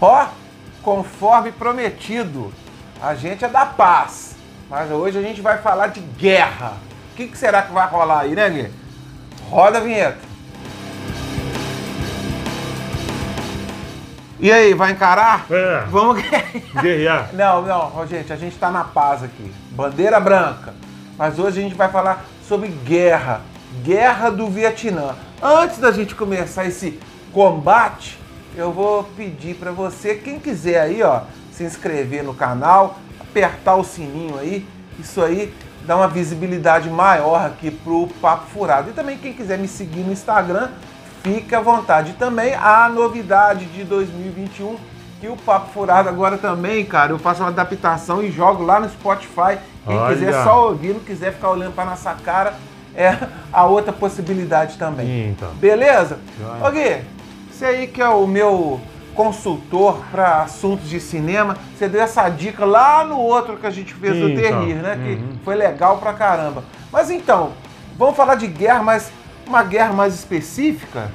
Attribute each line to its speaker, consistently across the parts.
Speaker 1: Ó, conforme prometido, a gente é da paz, mas hoje a gente vai falar de guerra. O que, que será que vai rolar aí, né, Gui? Roda a vinheta. E aí, vai encarar?
Speaker 2: É.
Speaker 1: Vamos.
Speaker 2: Guerrear.
Speaker 1: Não, não, gente, a gente tá na paz aqui. Bandeira branca. Mas hoje a gente vai falar sobre guerra. Guerra do Vietnã. Antes da gente começar esse combate, eu vou pedir para você, quem quiser aí, ó, se inscrever no canal, apertar o sininho aí. Isso aí dá uma visibilidade maior aqui pro Papo Furado. E também quem quiser me seguir no Instagram, fique à vontade. E também a novidade de 2021 que o Papo Furado agora também, cara, eu faço uma adaptação e jogo lá no Spotify. Quem
Speaker 2: Olha.
Speaker 1: quiser só ouvir, não quiser ficar olhando para nossa cara, é a outra possibilidade também.
Speaker 2: Então.
Speaker 1: Beleza? Ô Gui, você aí que é o meu consultor para assuntos de cinema, você deu essa dica lá no outro que a gente fez do
Speaker 2: Então,
Speaker 1: Terrir, né? Que
Speaker 2: uhum.
Speaker 1: foi legal pra caramba. Mas então, vamos falar de guerra, mas uma guerra mais específica?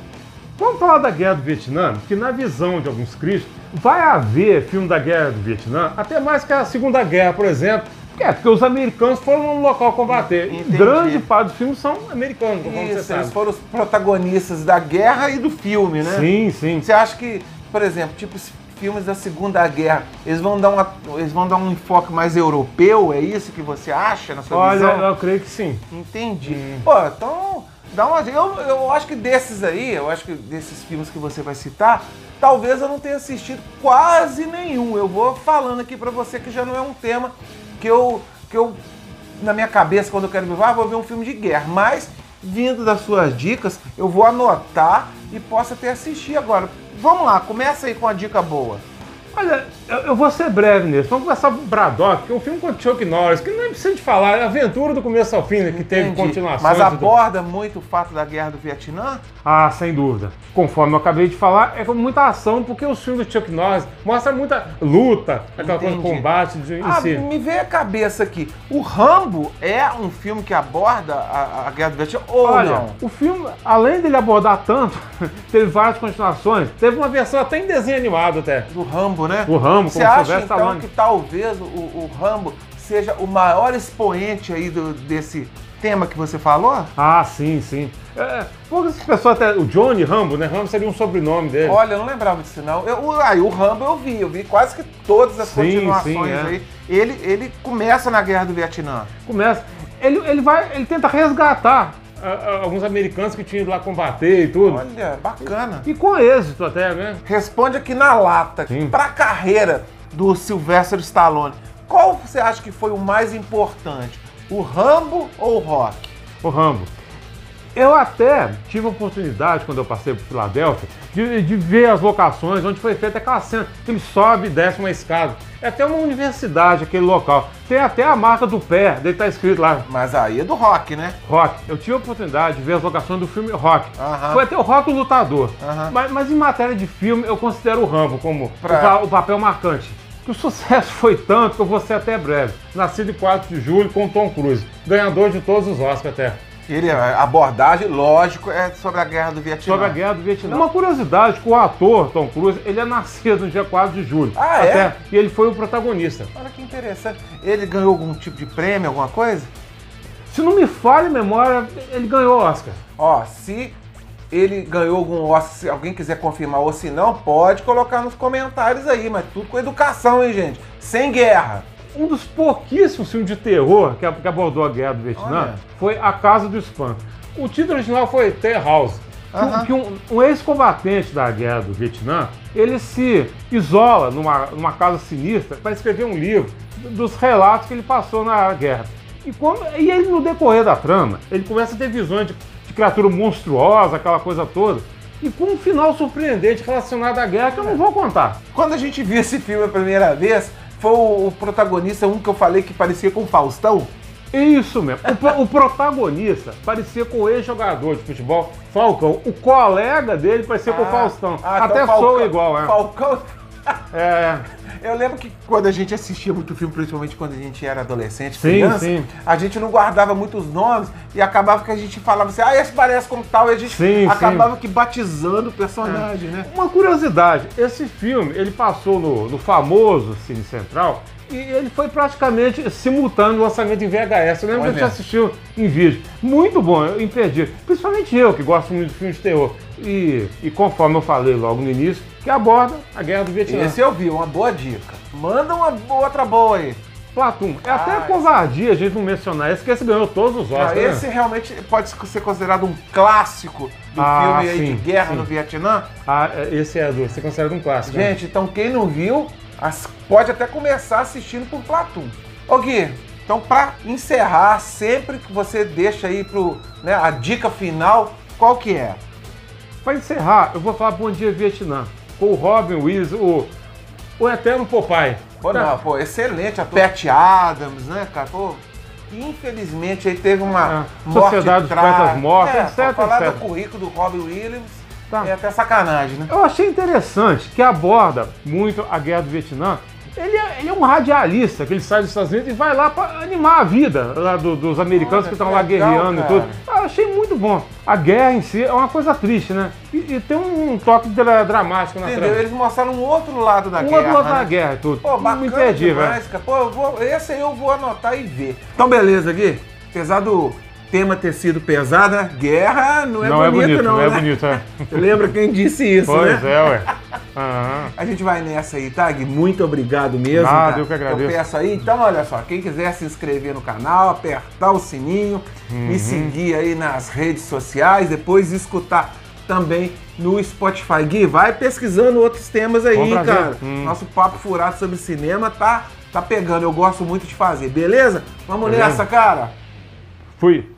Speaker 2: Vamos falar da Guerra do Vietnã, que na visão de alguns críticos, vai haver filme da Guerra do Vietnã, até mais que a Segunda Guerra, por exemplo. É, porque os americanos foram no local combater. E
Speaker 1: Entendi.
Speaker 2: grande parte dos filmes são americanos, como você
Speaker 1: Isso,
Speaker 2: sabe.
Speaker 1: eles foram os protagonistas da guerra e do filme, né?
Speaker 2: Sim, sim.
Speaker 1: Você acha que, por exemplo, tipo filmes da Segunda Guerra, eles vão dar, uma, eles vão dar um enfoque mais europeu? É isso que você acha na sua
Speaker 2: Olha,
Speaker 1: visão?
Speaker 2: eu creio que sim.
Speaker 1: Entendi. Pô, então dá uma. Eu, eu acho que desses aí, eu acho que desses filmes que você vai citar, talvez eu não tenha assistido quase nenhum. Eu vou falando aqui pra você que já não é um tema que eu. Que eu na minha cabeça, quando eu quero ver, ah, vou ver um filme de guerra. Mas, vindo das suas dicas, eu vou anotar e posso até assistir agora. Vamos lá, começa aí com uma dica boa.
Speaker 2: Olha, eu, eu vou ser breve nisso. Vamos começar com Braddock, que é um filme com o Chuck Norris, que não precisa de falar, é a aventura do começo ao fim, né, que teve continuações.
Speaker 1: Mas aborda muito o fato da guerra do Vietnã?
Speaker 2: Ah, sem dúvida. Conforme eu acabei de falar, é com muita ação, porque os filmes do Chuck Norris mostram muita luta, aquela coisa de combate de,
Speaker 1: Ah,
Speaker 2: si.
Speaker 1: me veio a cabeça aqui. O Rambo é um filme que aborda a, a Guerra do Vietnã ou
Speaker 2: Olha,
Speaker 1: não?
Speaker 2: o filme, além dele abordar tanto, teve várias continuações. Teve uma versão até em desenho animado até.
Speaker 1: Do Rambo, né?
Speaker 2: Do Rambo,
Speaker 1: Você
Speaker 2: com o
Speaker 1: acha então
Speaker 2: Stallone.
Speaker 1: que talvez o, o Rambo seja o maior expoente aí do- desse tema que você falou?
Speaker 2: Ah, sim, sim. É, poucas pessoas até. O Johnny Rambo, né? Rambo seria um sobrenome dele.
Speaker 1: Olha, eu não lembrava disso não. Eu, o- aí o Rambo eu vi, eu vi quase que todas as
Speaker 2: Sim,
Speaker 1: continuações
Speaker 2: sim, é.
Speaker 1: aí. Ele, ele começa na Guerra do Vietnã.
Speaker 2: Começa. Ele, ele vai. Ele tenta resgatar ah, ah, alguns americanos que tinham ido lá combater e tudo.
Speaker 1: Olha, bacana.
Speaker 2: E com êxito até, né?
Speaker 1: Responde aqui na lata,
Speaker 2: Sim.
Speaker 1: pra carreira do Sylvester Stallone. Qual você acha que foi o mais importante? O Rambo ou o Rock?
Speaker 2: O Rambo. Eu até tive a oportunidade, quando eu passei por Filadélfia, de, de ver as locações onde foi feita aquela cena, que ele sobe e desce uma escada. É até uma universidade, aquele local. Tem até a marca do pé, dele tá escrito lá,
Speaker 1: Mas aí é do Rock, né?
Speaker 2: Rock. Eu tive a oportunidade de ver as locações do filme Rock.
Speaker 1: Aham.
Speaker 2: Foi até o Rock o Lutador. Mas, mas em matéria de filme, eu considero o Rambo como
Speaker 1: Pra-
Speaker 2: o, o papel marcante. Que o sucesso foi tanto que eu vou ser até breve. Nascido em 4 de julho com Tom Cruise. Ganhador de todos os Oscars até.
Speaker 1: Ele, a abordagem, lógico, é sobre a Guerra do Vietnã.
Speaker 2: Sobre a Guerra do Vietnã. Uma curiosidade, que o ator Tom Cruise, ele é nascido no dia 4 de julho.
Speaker 1: Ah, é?
Speaker 2: Até, E ele foi o protagonista.
Speaker 1: Olha que interessante. Ele ganhou algum tipo de prêmio, alguma coisa?
Speaker 2: Se não me falha a memória, ele ganhou Oscar.
Speaker 1: Ó, se ele ganhou algum Oscar, se alguém quiser confirmar ou se não, pode colocar nos comentários aí, mas tudo com educação, hein, gente? Sem guerra.
Speaker 2: Um dos pouquíssimos filmes de terror que, abordou a Guerra do Vietnã
Speaker 1: Olha.
Speaker 2: foi A Casa do Espanto. O título original foi The House. Que um, um ex-combatente da Guerra do Vietnã, ele se isola numa, numa casa sinistra para escrever um livro dos relatos que ele passou na guerra. E, como, e ele, no decorrer da trama, ele começa a ter visões de, de criatura monstruosa, aquela coisa toda, e com um final surpreendente relacionado à guerra que eu não vou contar.
Speaker 1: Quando a gente viu esse filme a primeira vez, foi o, protagonista, um que eu falei que parecia com o Faustão.
Speaker 2: Isso mesmo. O, o protagonista parecia com o ex-jogador de futebol, Falcão. O colega dele parecia com o Faustão.
Speaker 1: Ah, então
Speaker 2: Até
Speaker 1: Falcão-
Speaker 2: sou igual, é.
Speaker 1: Falcão.
Speaker 2: É,
Speaker 1: Eu lembro que quando a gente assistia muito filme, principalmente quando a gente era adolescente,
Speaker 2: Sim,
Speaker 1: criança,
Speaker 2: sim.
Speaker 1: a gente não guardava muitos nomes e acabava que a gente falava assim, ah, esse parece como tal, e a gente
Speaker 2: Sim,
Speaker 1: acabava que batizando o personagem, né?
Speaker 2: Uma curiosidade, esse filme ele passou no, no famoso Cine Central e ele foi praticamente simultâneo no lançamento em VHS. Eu lembro
Speaker 1: Olha.
Speaker 2: que a gente assistiu em vídeo. Muito bom, eu imperdível. Principalmente eu, que gosto muito de filmes de terror. E, e conforme eu falei logo no início, que aborda a Guerra do Vietnã.
Speaker 1: Esse eu vi, uma boa dica. Manda uma outra boa aí.
Speaker 2: Platum. É até
Speaker 1: Ah,
Speaker 2: covardia a gente não mencionar esse, que esse ganhou todos os
Speaker 1: Ah,
Speaker 2: Oscars. né?
Speaker 1: esse realmente pode ser considerado um clássico do
Speaker 2: Ah,
Speaker 1: filme aí de
Speaker 2: sim,
Speaker 1: guerra
Speaker 2: sim.
Speaker 1: no Vietnã.
Speaker 2: Ah, esse é do, você considera um clássico. né?
Speaker 1: Gente, então quem não viu, as- pode até começar assistindo por Platum. Ô Gui, então pra encerrar, sempre que você deixa aí pro, né, a dica final, qual que é?
Speaker 2: Para encerrar, eu vou falar Bom Dia Vietnã. Com o Robin Williams, o, o eterno Popeye.
Speaker 1: Pô,
Speaker 2: Tá.
Speaker 1: não, pô, excelente ator. Pat Adams, né, cara? Pô, infelizmente aí teve uma
Speaker 2: É,
Speaker 1: morte
Speaker 2: Sociedade dos
Speaker 1: trágica.
Speaker 2: Poetas Mortos,
Speaker 1: é,
Speaker 2: etc,
Speaker 1: falar
Speaker 2: etc.
Speaker 1: do currículo do Robin Williams
Speaker 2: Tá.
Speaker 1: é até sacanagem, né?
Speaker 2: Eu achei interessante que aborda muito a guerra do Vietnã. Ele é, ele é um radialista, que ele sai dos Estados Unidos e vai lá para animar a vida lá do- dos americanos
Speaker 1: Olha,
Speaker 2: que estão lá guerreando e tudo. Eu achei muito bom. A guerra em si é uma coisa triste, né? E, e tem um toque dra- dramático na
Speaker 1: Entendeu?
Speaker 2: trama.
Speaker 1: Eles mostraram um outro lado da
Speaker 2: Um
Speaker 1: guerra.
Speaker 2: outro lado
Speaker 1: né?
Speaker 2: da guerra e tudo.
Speaker 1: Pô, bacana
Speaker 2: imperdível.
Speaker 1: demais, cara. Pô, eu vou, esse aí eu vou anotar e ver. Então, beleza, Gui. Apesar do tema ter sido pesado, né? Guerra não é
Speaker 2: Não é
Speaker 1: bonito,
Speaker 2: bonito,
Speaker 1: não,
Speaker 2: não é
Speaker 1: né?
Speaker 2: bonito, é.
Speaker 1: Lembra quem disse isso,
Speaker 2: Pois
Speaker 1: né?
Speaker 2: é, ué. Aham.
Speaker 1: A gente vai nessa aí, tá, Gui? Muito obrigado mesmo.
Speaker 2: Nada,
Speaker 1: cara.
Speaker 2: eu que agradeço.
Speaker 1: Eu peço aí. Então, olha só, quem quiser se inscrever no canal, apertar o sininho,
Speaker 2: Uhum.
Speaker 1: me seguir aí nas redes sociais, depois escutar também no Spotify. Gui, vai pesquisando outros temas aí, cara.
Speaker 2: Hum.
Speaker 1: Nosso papo furado sobre cinema tá, tá pegando. Eu gosto muito de fazer, beleza? Vamos
Speaker 2: Beleza.
Speaker 1: nessa, cara.
Speaker 2: Fui.